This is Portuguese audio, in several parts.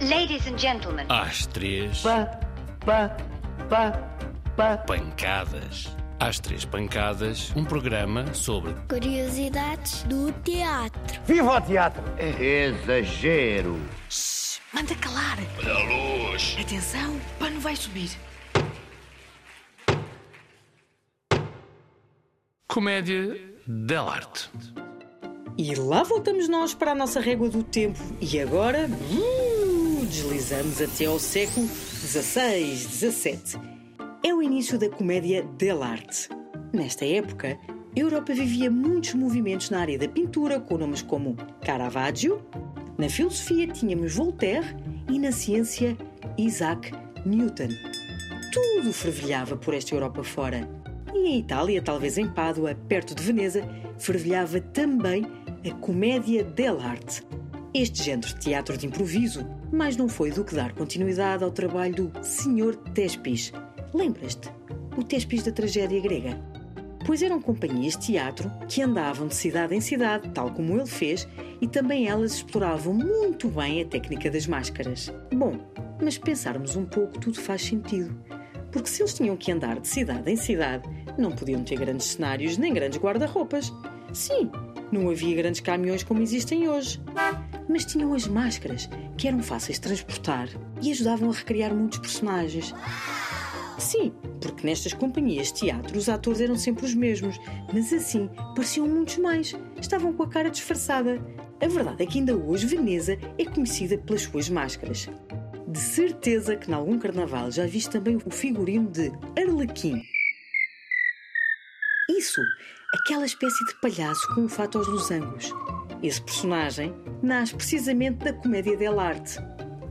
Ladies and gentlemen. Às três, Pá, pá, pá, pá. pancadas. Às três pancadas, um programa sobre Curiosidades do teatro. Viva o teatro! Exagero. Manda calar. Olha a luz. Atenção, o pano vai subir. comédia dell'arte. E lá voltamos nós para a nossa régua do tempo. E agora uh, deslizamos até ao século XVI, XVII. É o início da comédia dell'arte. Nesta época, a Europa vivia muitos movimentos na área da pintura, com nomes como Caravaggio. Na filosofia tínhamos Voltaire e na ciência Isaac Newton. Tudo fervilhava por esta Europa fora. E em Itália, talvez em Pádua, perto de Veneza, fervilhava também a comédia dell'arte. Este género de teatro de improviso, mas não foi do que dar continuidade ao trabalho do Sr. Tespis. Lembras-te? O Tespis da tragédia grega. Pois eram companhias de teatro que andavam de cidade em cidade, tal como ele fez, e também elas exploravam muito bem a técnica das máscaras. Bom, mas pensarmos um pouco, tudo faz sentido. Porque se eles tinham que andar de cidade em cidade, não podiam ter grandes cenários nem grandes guarda-roupas. Sim, não havia grandes caminhões como existem hoje. Mas tinham as máscaras, que eram fáceis de transportar e ajudavam a recriar muitos personagens. Sim, porque nestas companhias de teatro os atores eram sempre os mesmos, mas assim pareciam muitos mais. Estavam com a cara disfarçada. A verdade é que ainda hoje Veneza é conhecida pelas suas máscaras. De certeza que, em algum carnaval, já viste também o figurino de Arlequim. Isso, aquela espécie de palhaço com um fato aos losangos. Esse personagem nasce precisamente da comédia dell'arte.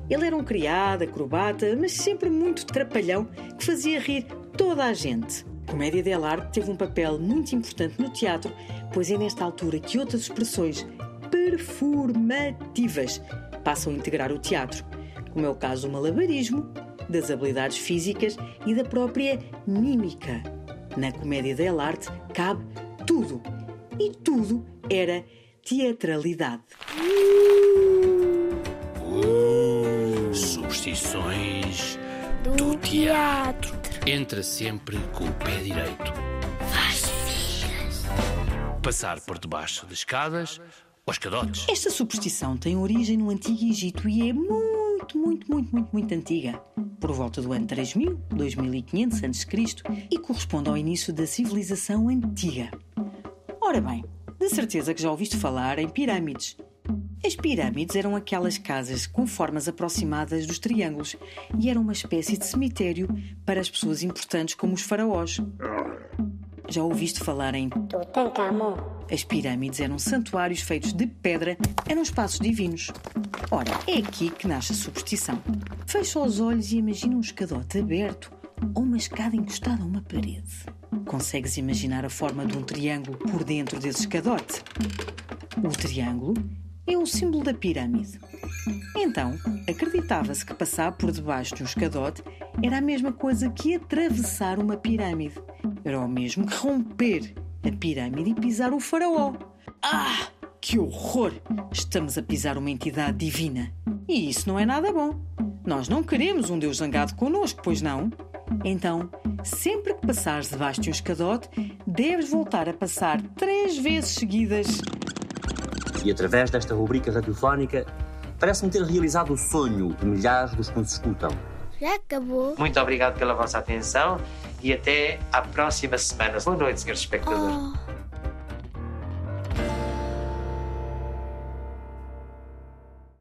Ele era um criado, acrobata, mas sempre muito trapalhão que fazia rir toda a gente. A comédia dell'arte teve um papel muito importante no teatro, pois é nesta altura que outras expressões performativas passam a integrar o teatro, como é o caso do malabarismo, das habilidades físicas e da própria mímica. Na comédia dell'arte cabe tudo. E tudo era teatralidade. Uh, substituições Do, do teatro. Entra sempre com o pé direito. Passar por debaixo das escadas aos cadotes. Esta superstição tem origem no Antigo Egito e é muito, muito, muito, muito, muito antiga. Por volta do ano 3000, 2500 a.C. e corresponde ao início da civilização antiga. Ora bem, de certeza que já ouviste falar em pirâmides. As pirâmides eram aquelas casas com formas aproximadas dos triângulos e eram uma espécie de cemitério para as pessoas importantes como os faraós. Já ouviste falar em Tutankhamon. as pirâmides eram santuários feitos de pedra, eram espaços divinos. Ora, é aqui que nasce a superstição. Fecha os olhos e imagina um escadote aberto ou uma escada encostada a uma parede. Consegues imaginar a forma de um triângulo por dentro desse escadote? O triângulo é o símbolo da pirâmide. Então, acreditava-se que passar por debaixo de um escadote era a mesma coisa que atravessar uma pirâmide. Era o mesmo que romper a pirâmide e pisar o faraó. Ah, que horror! Estamos a pisar uma entidade divina. E isso não é nada bom. Nós não queremos um Deus zangado connosco, pois não? Então, sempre que passares debaixo de um escadote, deves voltar a passar três vezes seguidas. E através desta rubrica radiofónica, parece-me ter realizado o sonho de milhares dos que nos escutam. Já acabou? Muito obrigado pela vossa atenção e até à próxima semana. Boa noite, senhores espectadores. Oh.